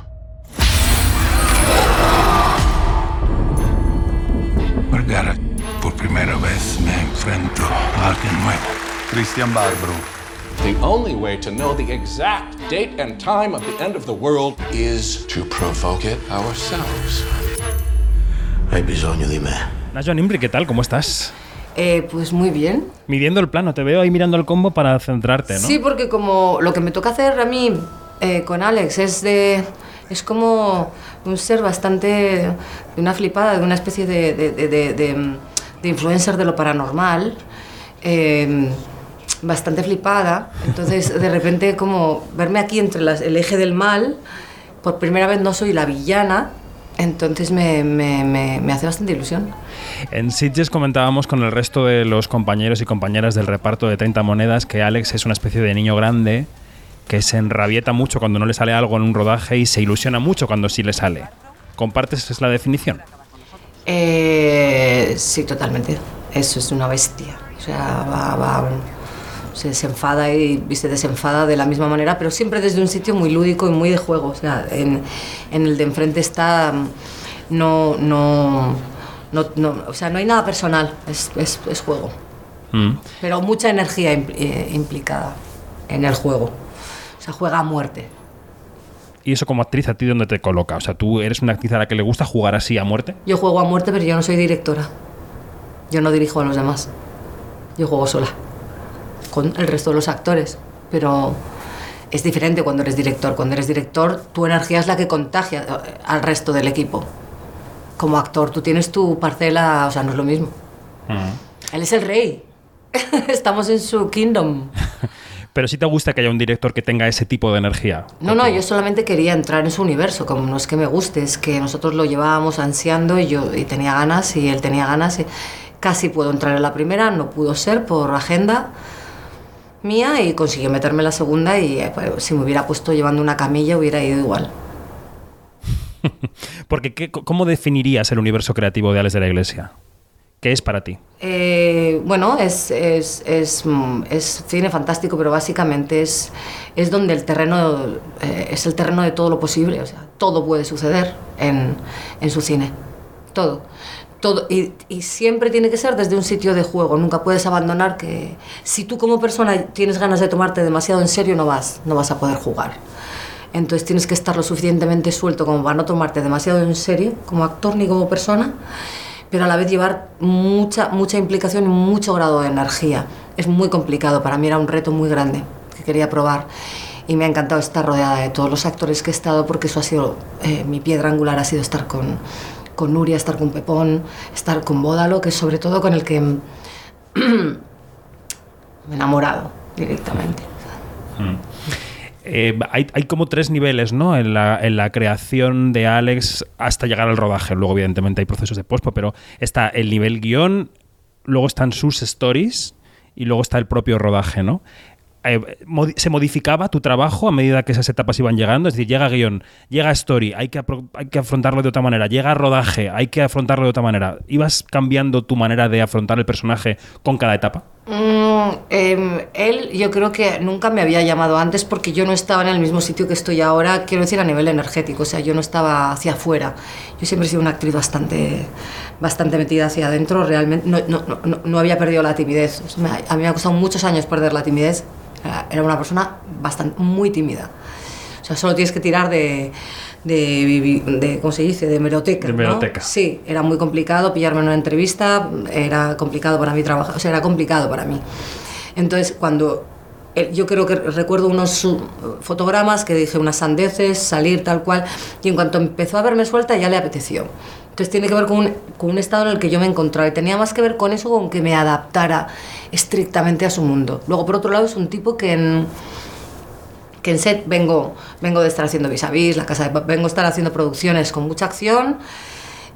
Vergara, por primera vez me enfrento a alguien nuevo. Christian Barbro. The only way to know the exact date and time of the end of the world is to provoke it ourselves. Hai bisogno di me. Naya Nimri, ¿qué tal? ¿Cómo estás? Eh, pues muy bien. Midiendo el plano, te veo ahí mirando el combo para centrarte, ¿no? Sí, porque como lo que me toca hacer a mí eh, con Alex es de. Es como un ser bastante. de una flipada, de una especie de, de, de, de- de- de influencer de lo paranormal. eh, bastante flipada. Entonces, de repente, como verme aquí entre las- el eje del mal, por primera vez no soy la villana. Entonces me, me, me, me hace bastante ilusión. En Sitges comentábamos con el resto de los compañeros y compañeras del reparto de 30 monedas que Alex es una especie de niño grande que se enrabieta mucho cuando no le sale algo en un rodaje y se ilusiona mucho cuando sí le sale. ¿Compartes esa la definición? Eh, sí, totalmente. Eso es una bestia. O sea, va, va- se desenfada y, y se desenfada de la misma manera, pero siempre desde un sitio muy lúdico y muy de juego. O sea, en, en el de enfrente está. mm, No, no, no, no- o sea, no hay nada personal, es, es- es juego. Mm. Pero mucha energía impl- eh, implicada en el juego. O sea, juega a muerte. ¿Y eso como actriz a ti dónde te coloca? O sea, ¿tú eres una actriz a la que le gusta jugar así a muerte? Yo juego a muerte, pero yo no soy directora. Yo no dirijo a los demás. Yo juego sola. Con el resto de los actores. Pero es diferente cuando eres director. Cuando eres director, tu energía es la que contagia eh, al resto del equipo. Como actor, tú tienes tu parcela, o sea, no es lo mismo. Él es el rey. [LAUGHS] Estamos en su kingdom. [LAUGHS] Pero sí te gusta que haya un director que tenga ese tipo de energía. No, no, yo solamente quería entrar en su universo, como no es que me guste, es que nosotros lo llevábamos ansiando y yo y tenía ganas y él tenía ganas. Y casi puedo entrar en la primera, no pudo ser por agenda mía y consiguió meterme la segunda y eh, pues, si me hubiera puesto llevando una camilla hubiera ido igual. [LAUGHS] Porque ¿qué- ¿cómo definirías el universo creativo de Alex de la Iglesia? ¿Qué es para ti? Eh, bueno, es, es, es, mm, es cine fantástico, pero básicamente es, es donde el terreno eh, es el terreno de todo lo posible. O sea, todo puede suceder en, en su cine. Todo. Todo. Y, siempre tiene que ser desde un sitio de juego. Nunca puedes abandonar que si tú como persona tienes ganas de tomarte demasiado en serio, no vas, no vas a poder jugar. Entonces tienes que estar lo suficientemente suelto como para no tomarte demasiado en serio como actor ni como persona, pero a la vez llevar mucha, mucha implicación y mucho grado de energía. Es muy complicado, para mí era un reto muy grande que quería probar y me ha encantado estar rodeada de todos los actores que he estado porque eso ha sido eh, mi piedra angular, ha sido estar con, con Nuria, estar con Pepón, estar con Bódalo, que es sobre todo con el que [CLEARS THROAT] me he enamorado directamente. Eh, hay, hay como tres niveles, ¿no? En la, en la creación de Alex hasta llegar al rodaje. Luego, evidentemente, hay procesos de pospo, pero está el nivel guion, luego están sus stories y luego está el propio rodaje, ¿no? Eh, ¿Se modificaba tu trabajo a medida que esas etapas iban llegando? Es decir, llega guion, llega story, hay que, hay que afrontarlo de otra manera, llega rodaje, hay que afrontarlo de otra manera. ¿Ibas cambiando tu manera de afrontar el personaje con cada etapa? Mm, em, él, yo creo que nunca me había llamado antes porque yo no estaba en el mismo sitio que estoy ahora, quiero decir a nivel energético, o sea, yo no estaba hacia afuera. Yo siempre he sido una actriz bastante, bastante metida hacia adentro, realmente no, no, no- no, había perdido la timidez. O sea, a mí me ha costado muchos años perder la timidez, era una persona bastante, muy tímida. O sea, solo tienes que tirar de, de, de ¿cómo se dice? De hemeroteca. De ¿no? hemeroteca. Sí, era muy complicado pillarme en una entrevista, era complicado para mí trabajar, o sea, era complicado para mí. Entonces, cuando eh, yo creo que recuerdo unos su- fotogramas que dije unas sandeces, salir tal cual, y en cuanto empezó a verme suelta ya le apeteció. Entonces tiene que ver con un, con un estado en el que yo me encontraba y tenía más que ver con eso, con que me adaptara estrictamente a su mundo. Luego, por otro lado, es un tipo que en, que en set vengo, vengo de estar haciendo vis a vis, la casa de vengo de estar haciendo producciones con mucha acción,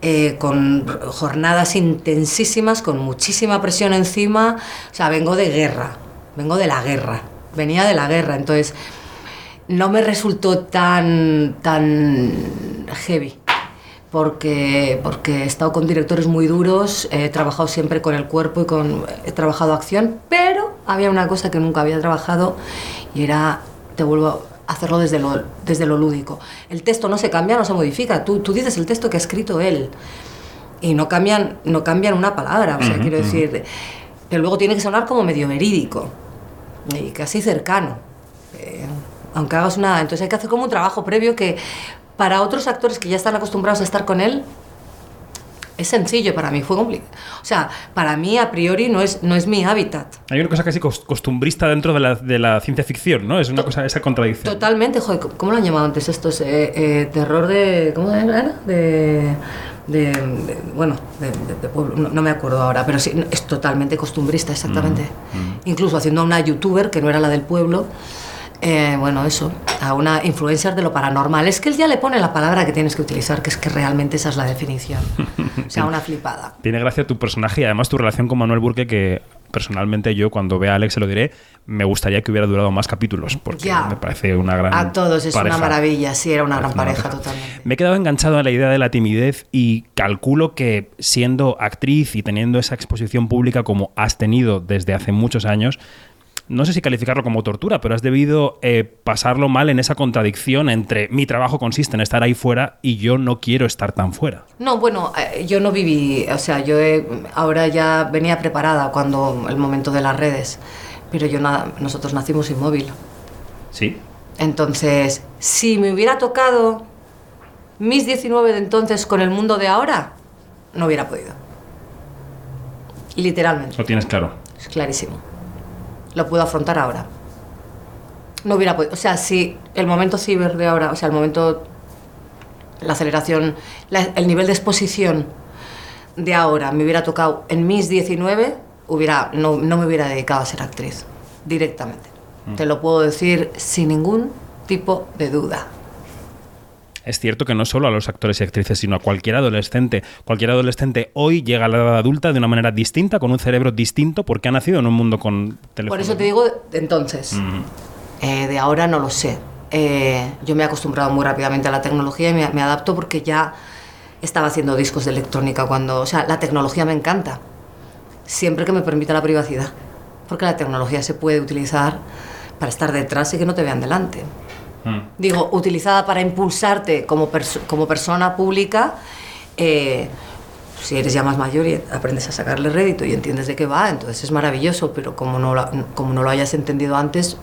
eh, con jornadas intensísimas, con muchísima presión encima, o sea, vengo de guerra, vengo de la guerra, venía de la guerra, entonces no me resultó tan, tan heavy. Porque, porque he estado con directores muy duros, he trabajado siempre con el cuerpo y con, he trabajado acción, pero había una cosa que nunca había trabajado y era, te vuelvo a hacerlo desde lo, desde lo lúdico. El texto no se cambia, no se modifica, tú, tú dices el texto que ha escrito él y no cambian, no cambian una palabra, o sea, Ujú, quiero decir, pero luego tiene que sonar como medio verídico y casi cercano. Eh, aunque hagas una. Entonces hay que hacer como un trabajo previo que para otros actores que ya están acostumbrados a estar con él es sencillo, para mí fue complicado. O sea, para mí a priori no es, no es mi hábitat. Hay una cosa casi cos- costumbrista dentro de la, de la ciencia ficción, ¿no? Es una cosa, esa contradicción. Totalmente, joder, ¿cómo lo han llamado antes estos? Eh, eh, terror de. ¿Cómo era? De. de- de- bueno, de, de- pueblo, no, no me acuerdo ahora, pero sí, es totalmente costumbrista, exactamente. Incluso haciendo a una youtuber que no era la del pueblo, eh, bueno, eso, a una influencer de lo paranormal. Es que él ya le pone la palabra que tienes que utilizar, que es que realmente esa es la definición. O sea, [LAUGHS] una flipada. Tiene gracia tu personaje y además tu relación con Manuel Burke que personalmente yo cuando vea a Alex se lo diré, me gustaría que hubiera durado más capítulos porque Ya. me parece una gran A todos es pareja. una maravilla, sí, era una gran una pareja pareja. totalmente. Me he quedado enganchado en la idea de la timidez y calculo que siendo actriz y teniendo esa exposición pública como has tenido desde hace muchos años, no sé si calificarlo como tortura, pero has debido eh, pasarlo mal en esa contradicción entre mi trabajo consiste en estar ahí fuera y yo no quiero estar tan fuera. No, bueno, eh, yo no viví, o sea, yo he- ahora ya venía preparada cuando el momento de las redes, pero yo nada, nosotros nacimos inmóvil. Sí. Entonces, si me hubiera tocado mis 19 de entonces con el mundo de ahora, no hubiera podido. Literalmente, Lo tienes claro. es clarísimo. Lo puedo afrontar ahora. No hubiera podido. O sea, si el momento ciber de ahora, o sea, el momento, la aceleración, la- el nivel de exposición de ahora me hubiera tocado en mis 19, hubiera, no, no me hubiera dedicado a ser actriz directamente. Te lo puedo decir sin ningún tipo de duda. Es cierto que no solo a los actores y actrices, sino a cualquier adolescente. Cualquier adolescente hoy llega a la edad adulta de una manera distinta, con un cerebro distinto, porque ha nacido en un mundo con teléfono. Por eso te digo entonces. Eh, de ahora no lo sé. Eh, yo me he acostumbrado muy rápidamente a la tecnología y me, me adapto porque ya estaba haciendo discos de electrónica cuando... O sea, la tecnología me encanta. Siempre que me permita la privacidad. Porque la tecnología se puede utilizar para estar detrás y que no te vean delante. Digo, utilizada para impulsarte como, perso- como persona pública, eh, si eres ya más mayor y aprendes a sacarle rédito y entiendes de qué va, entonces es maravilloso, pero como no, lo- como no lo hayas entendido antes,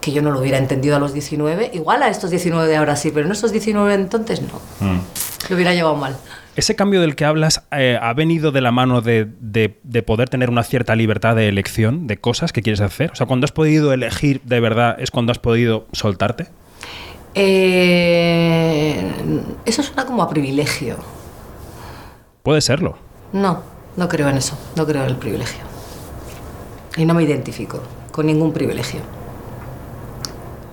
que yo no lo hubiera entendido a los 19, igual a estos 19 de ahora sí, pero en estos 19 entonces no, lo hubiera llevado mal. Ese cambio del que hablas eh, ha venido de la mano de, de- de poder tener una cierta libertad de elección de cosas que quieres hacer. O sea, cuando has podido elegir de verdad es cuando has podido soltarte. Eh, eso suena como a privilegio. Puede serlo. No, no creo en eso, no creo en el privilegio. Y no me identifico con ningún privilegio.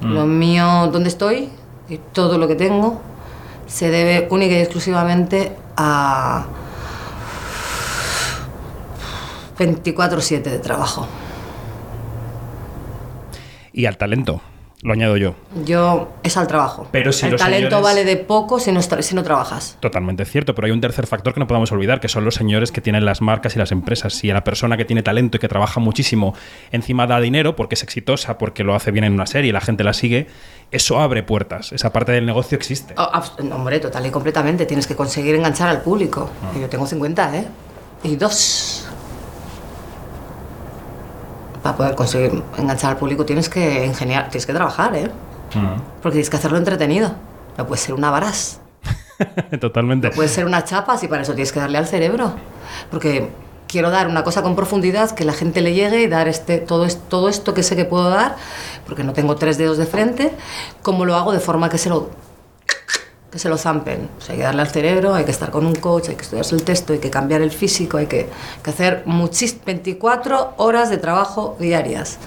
Lo mío, donde estoy y todo lo que tengo se debe única y exclusivamente a 24/7 de trabajo. Y al talento, lo añado yo. Yo es al trabajo. Pero si el talento señores- vale de poco si no, si no trabajas. Totalmente cierto, pero hay un tercer factor que no podemos olvidar, que son los señores que tienen las marcas y las empresas. Si a la persona que tiene talento y que trabaja muchísimo encima da dinero porque es exitosa, porque lo hace bien en una serie y la gente la sigue, eso abre puertas. Esa parte del negocio existe. Oh, no, hombre, total y completamente. Tienes que conseguir enganchar al público. Ah. Yo tengo 50, ¿eh? Y dos. Para poder conseguir enganchar al público tienes que ingeniar, tienes que trabajar, ¿eh? Porque tienes que hacerlo entretenido. No puede ser una varas, [LAUGHS] Totalmente. puede ser una chapas y para eso tienes que darle al cerebro. Porque quiero dar una cosa con profundidad, que la gente le llegue y dar este, todo, todo esto que sé que puedo dar, porque no tengo tres dedos de frente, como lo hago de forma que se lo que se lo zampen. O sea, hay que darle al cerebro, hay que estar con un coach, hay que estudiarse el texto, hay que cambiar el físico, hay que, que hacer muchis, 24 horas de trabajo diarias.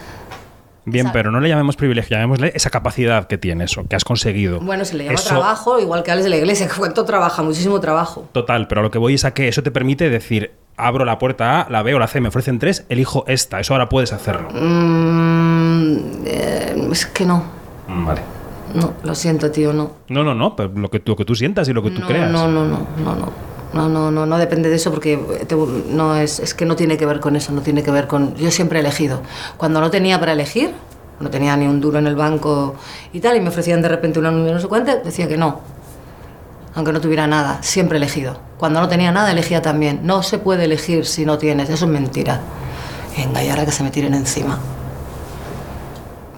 Bien, pero no le llamemos privilegio, llamémosle esa capacidad que tienes o que has conseguido. Bueno, se le llama Eso- trabajo, igual que Alex de la Iglesia, que [LAUGHS] cuánto trabaja, muchísimo trabajo. Total, pero a lo que voy es a que eso te permite decir, abro la puerta A, la B o la C, me ofrecen tres, elijo esta. Eso ahora puedes hacerlo. Mm, eh, es que no, Vale. No, lo siento, tío, no. No, no, no, pero lo que, tú- lo que tú sientas y lo que tú no, creas. No, no, no, no, no. No, no, no, no depende de eso porque te- no es, es que no tiene que ver con eso, no tiene que ver con... Yo siempre he elegido. Cuando no tenía para elegir, no tenía ni un duro en el banco y tal, y me ofrecían de repente una no sé cuánto, decía que no. Aunque no tuviera nada, siempre he elegido. Cuando no tenía nada, elegía también. No se puede elegir si no tienes, eso es mentira. Venga, y ahora que se me tiren encima.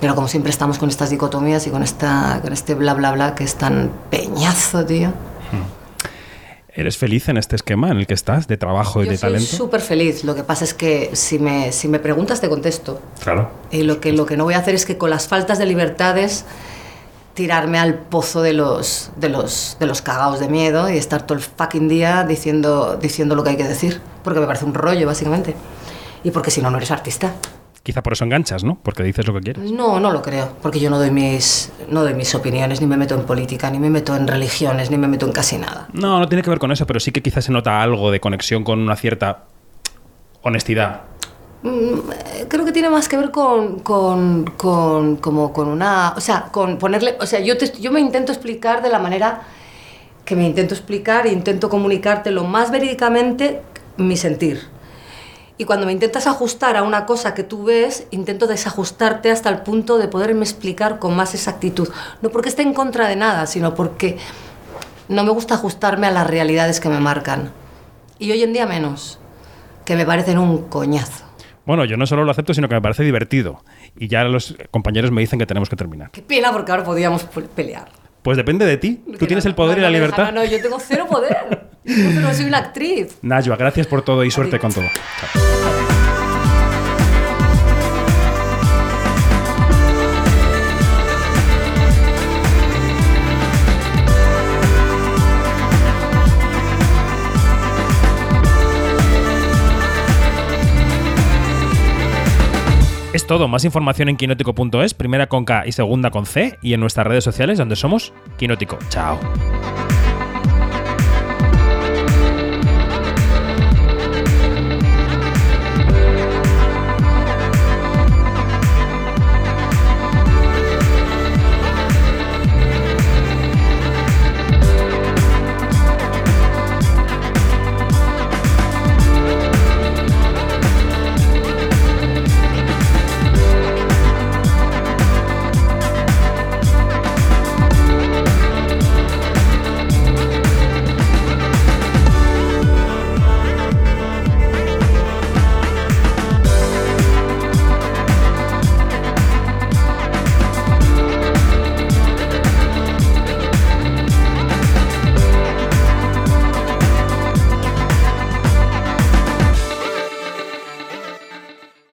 Pero como siempre estamos con estas dicotomías y con, esta, con este bla bla bla que es tan peñazo, tío. ¿Eres feliz en este esquema en el que estás, de trabajo y Yo de soy talento? súper feliz. Lo que pasa es que si me, si me preguntas te contesto. Claro. Y lo que, lo que no voy a hacer es que con las faltas de libertades tirarme al pozo de los, de los, de los cagaos de miedo y estar todo el fucking día diciendo, diciendo lo que hay que decir. Porque me parece un rollo, básicamente. Y porque si no, no eres artista. Quizá por eso enganchas, ¿no? Porque dices lo que quieres. No, no lo creo. Porque yo no doy, mis, no doy mis opiniones, ni me meto en política, ni me meto en religiones, ni me meto en casi nada. No, no tiene que ver con eso, pero sí que quizás se nota algo de conexión con una cierta honestidad. Mm, eh, creo que tiene más que ver con, con, con, como con una, o sea, con ponerle, o sea, yo, te- yo me intento explicar de la manera que me intento explicar e intento comunicarte lo más verídicamente mi sentir. Y cuando me intentas ajustar a una cosa que tú ves, intento desajustarte hasta el punto de poderme explicar con más exactitud. No porque esté en contra de nada, sino porque no me gusta ajustarme a las realidades que me marcan. Y hoy en día menos, que me parecen un coñazo. Bueno, yo no solo lo acepto, sino que me parece divertido. Y ya los compañeros me dicen que tenemos que terminar. Qué pena porque ahora podíamos pe- pelear. Pues depende de ti. Tú tienes el poder y la libertad. No, no, yo tengo cero poder. Yo no soy una actriz. Najwa, gracias por todo y suerte con todo. Es todo, más información en quinótico.es, primera con K y segunda con C, y en nuestras redes sociales donde somos Quinótico. Chao.